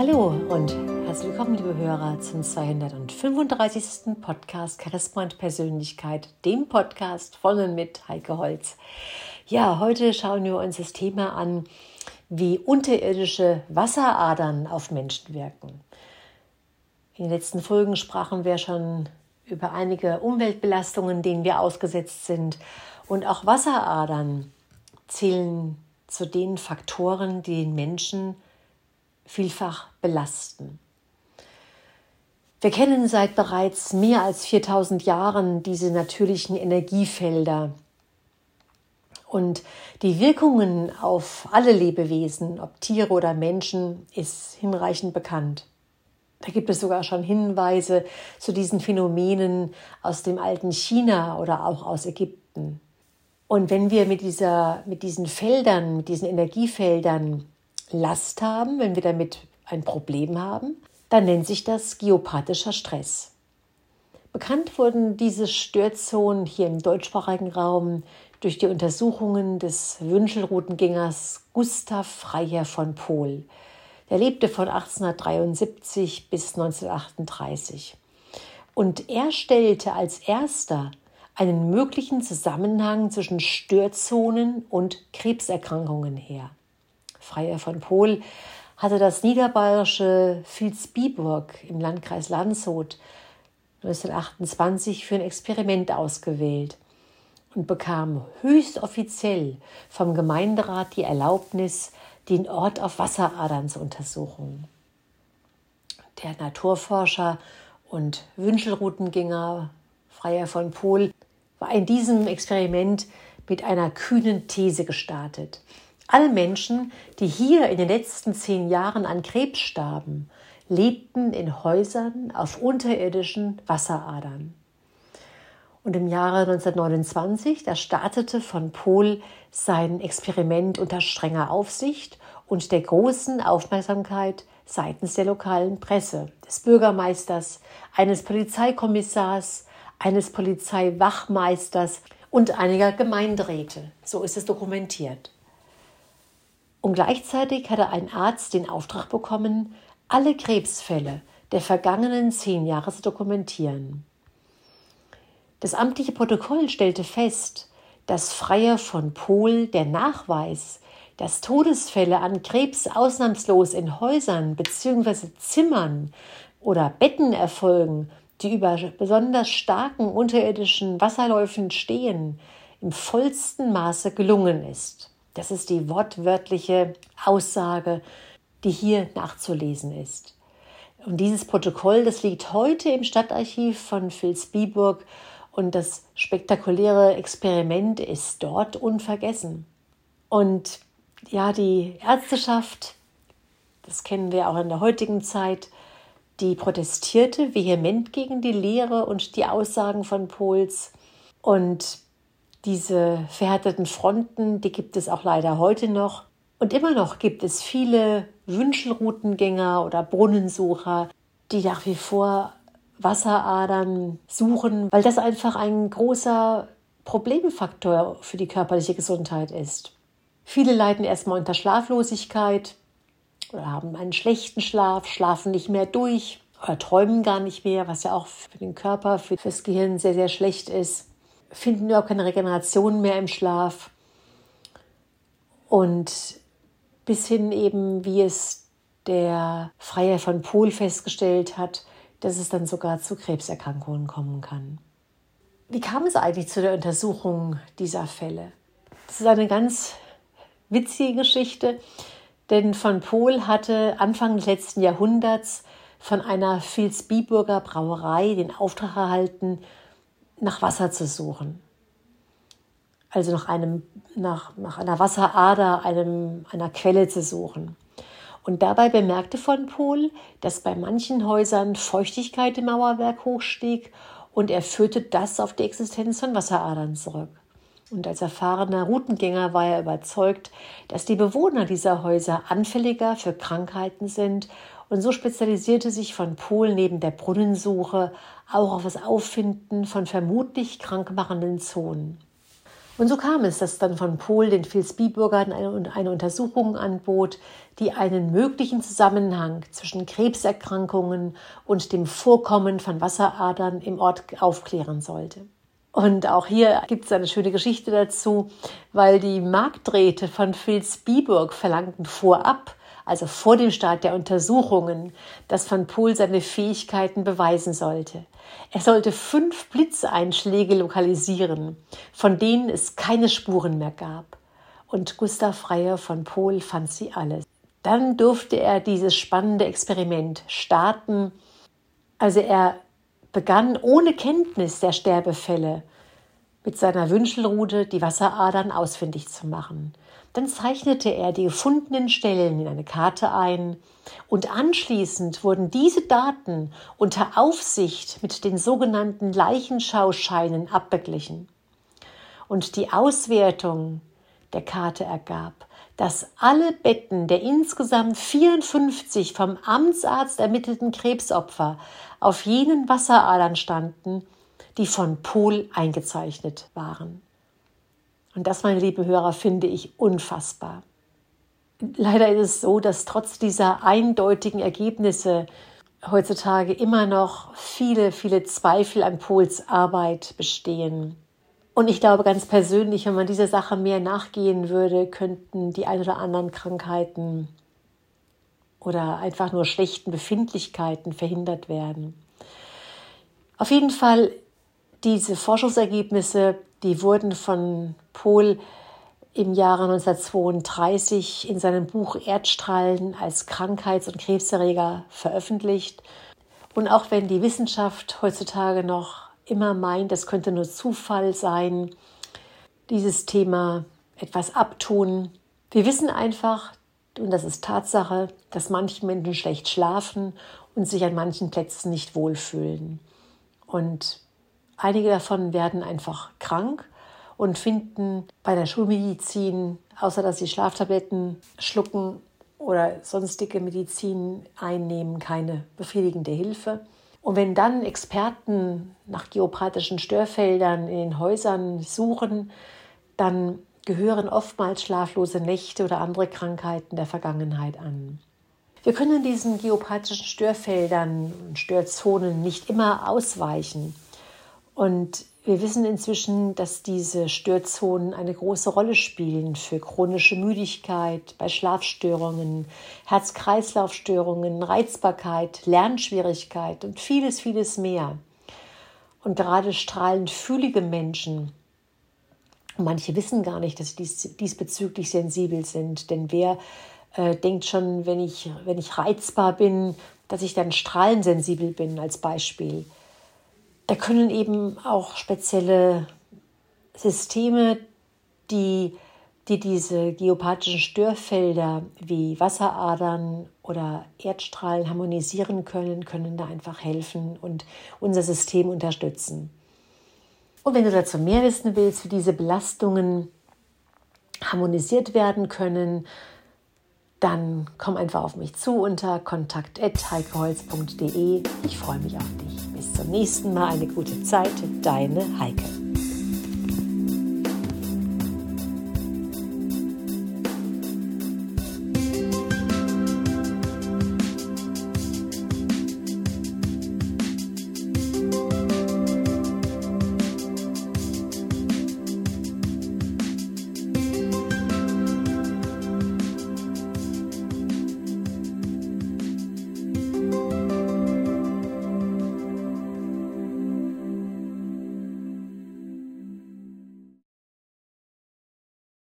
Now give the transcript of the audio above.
Hallo und herzlich willkommen, liebe Hörer, zum 235. Podcast Charisma und Persönlichkeit, dem Podcast von und mit Heike Holz. Ja, heute schauen wir uns das Thema an, wie unterirdische Wasseradern auf Menschen wirken. In den letzten Folgen sprachen wir schon über einige Umweltbelastungen, denen wir ausgesetzt sind. Und auch Wasseradern zählen zu den Faktoren, die den Menschen vielfach belasten. Wir kennen seit bereits mehr als 4000 Jahren diese natürlichen Energiefelder. Und die Wirkungen auf alle Lebewesen, ob Tiere oder Menschen, ist hinreichend bekannt. Da gibt es sogar schon Hinweise zu diesen Phänomenen aus dem alten China oder auch aus Ägypten. Und wenn wir mit, dieser, mit diesen Feldern, mit diesen Energiefeldern Last haben, wenn wir damit ein Problem haben, dann nennt sich das geopathischer Stress. Bekannt wurden diese Störzonen hier im deutschsprachigen Raum durch die Untersuchungen des Wünschelroutengängers Gustav Freiherr von Pohl. Er lebte von 1873 bis 1938. Und er stellte als erster einen möglichen Zusammenhang zwischen Störzonen und Krebserkrankungen her. Freier von Pohl hatte das niederbayerische Vilsbiburg im Landkreis Landshut 1928 für ein Experiment ausgewählt und bekam höchst offiziell vom Gemeinderat die Erlaubnis, den Ort auf Wasseradern zu untersuchen. Der Naturforscher und Wünschelroutengänger Freier von Pohl war in diesem Experiment mit einer kühnen These gestartet. Alle Menschen, die hier in den letzten zehn Jahren an Krebs starben, lebten in Häusern auf unterirdischen Wasseradern. Und im Jahre 1929, da startete von Pohl sein Experiment unter strenger Aufsicht und der großen Aufmerksamkeit seitens der lokalen Presse, des Bürgermeisters, eines Polizeikommissars, eines Polizeiwachmeisters und einiger Gemeinderäte. So ist es dokumentiert. Und gleichzeitig hatte ein Arzt den Auftrag bekommen, alle Krebsfälle der vergangenen zehn Jahre zu dokumentieren. Das amtliche Protokoll stellte fest, dass Freier von Pohl der Nachweis, dass Todesfälle an Krebs ausnahmslos in Häusern bzw. Zimmern oder Betten erfolgen, die über besonders starken unterirdischen Wasserläufen stehen, im vollsten Maße gelungen ist. Das ist die wortwörtliche Aussage, die hier nachzulesen ist. Und dieses Protokoll, das liegt heute im Stadtarchiv von Vilsbiburg und das spektakuläre Experiment ist dort unvergessen. Und ja, die Ärzteschaft, das kennen wir auch in der heutigen Zeit, die protestierte vehement gegen die Lehre und die Aussagen von Pohls. Und diese verhärteten Fronten, die gibt es auch leider heute noch. Und immer noch gibt es viele Wünschelroutengänger oder Brunnensucher, die nach wie vor Wasseradern suchen, weil das einfach ein großer Problemfaktor für die körperliche Gesundheit ist. Viele leiden erstmal unter Schlaflosigkeit oder haben einen schlechten Schlaf, schlafen nicht mehr durch oder träumen gar nicht mehr, was ja auch für den Körper, für das Gehirn sehr, sehr schlecht ist finden überhaupt keine Regeneration mehr im Schlaf. Und bis hin eben, wie es der Freier von Pohl festgestellt hat, dass es dann sogar zu Krebserkrankungen kommen kann. Wie kam es eigentlich zu der Untersuchung dieser Fälle? Das ist eine ganz witzige Geschichte, denn von Pohl hatte Anfang des letzten Jahrhunderts von einer Vilsbiburger Brauerei den Auftrag erhalten, nach Wasser zu suchen. Also nach, einem, nach, nach einer Wasserader, einem, einer Quelle zu suchen. Und dabei bemerkte von Pohl, dass bei manchen Häusern Feuchtigkeit im Mauerwerk hochstieg und er führte das auf die Existenz von Wasseradern zurück. Und als erfahrener Routengänger war er überzeugt, dass die Bewohner dieser Häuser anfälliger für Krankheiten sind und so spezialisierte sich von Pohl neben der Brunnensuche auch auf das Auffinden von vermutlich krankmachenden Zonen. Und so kam es, dass dann von Pohl den Vilsbiburgern eine, eine Untersuchung anbot, die einen möglichen Zusammenhang zwischen Krebserkrankungen und dem Vorkommen von Wasseradern im Ort aufklären sollte. Und auch hier gibt es eine schöne Geschichte dazu, weil die Markträte von Vilsbiburg verlangten vorab, also vor dem Start der Untersuchungen, dass Van Poel seine Fähigkeiten beweisen sollte. Er sollte fünf Blitzeinschläge lokalisieren, von denen es keine Spuren mehr gab. Und Gustav Freier von Pohl fand sie alle. Dann durfte er dieses spannende Experiment starten. Also er begann ohne Kenntnis der Sterbefälle mit seiner Wünschelrute die Wasseradern ausfindig zu machen. Dann zeichnete er die gefundenen Stellen in eine Karte ein und anschließend wurden diese Daten unter Aufsicht mit den sogenannten Leichenschauscheinen abgeglichen. Und die Auswertung der Karte ergab, dass alle Betten der insgesamt 54 vom Amtsarzt ermittelten Krebsopfer auf jenen Wasseradern standen, die von Pohl eingezeichnet waren. Und das, meine lieben Hörer, finde ich unfassbar. Leider ist es so, dass trotz dieser eindeutigen Ergebnisse heutzutage immer noch viele, viele Zweifel an Pohls Arbeit bestehen. Und ich glaube ganz persönlich, wenn man dieser Sache mehr nachgehen würde, könnten die ein oder anderen Krankheiten oder einfach nur schlechten Befindlichkeiten verhindert werden. Auf jeden Fall diese Forschungsergebnisse, die wurden von Pohl im Jahre 1932 in seinem Buch Erdstrahlen als Krankheits- und Krebserreger veröffentlicht. Und auch wenn die Wissenschaft heutzutage noch immer meint, das könnte nur Zufall sein, dieses Thema etwas abtun. Wir wissen einfach, und das ist Tatsache, dass manche Menschen schlecht schlafen und sich an manchen Plätzen nicht wohlfühlen. Und Einige davon werden einfach krank und finden bei der Schulmedizin, außer dass sie Schlaftabletten schlucken oder sonstige Medizin einnehmen, keine befriedigende Hilfe. Und wenn dann Experten nach geopathischen Störfeldern in den Häusern suchen, dann gehören oftmals schlaflose Nächte oder andere Krankheiten der Vergangenheit an. Wir können diesen geopathischen Störfeldern und Störzonen nicht immer ausweichen. Und wir wissen inzwischen, dass diese Störzonen eine große Rolle spielen für chronische Müdigkeit, bei Schlafstörungen, Herz-Kreislauf-Störungen, Reizbarkeit, Lernschwierigkeit und vieles, vieles mehr. Und gerade strahlend fühlige Menschen, manche wissen gar nicht, dass sie dies, diesbezüglich sensibel sind, denn wer äh, denkt schon, wenn ich, wenn ich reizbar bin, dass ich dann strahlensensibel bin als Beispiel. Da können eben auch spezielle Systeme, die, die diese geopathischen Störfelder wie Wasseradern oder Erdstrahlen harmonisieren können, können da einfach helfen und unser System unterstützen. Und wenn du dazu mehr wissen willst, wie diese Belastungen harmonisiert werden können, dann komm einfach auf mich zu unter kontakt.heikeholz.de. Ich freue mich auf dich. Bis zum nächsten Mal. Eine gute Zeit. Deine Heike.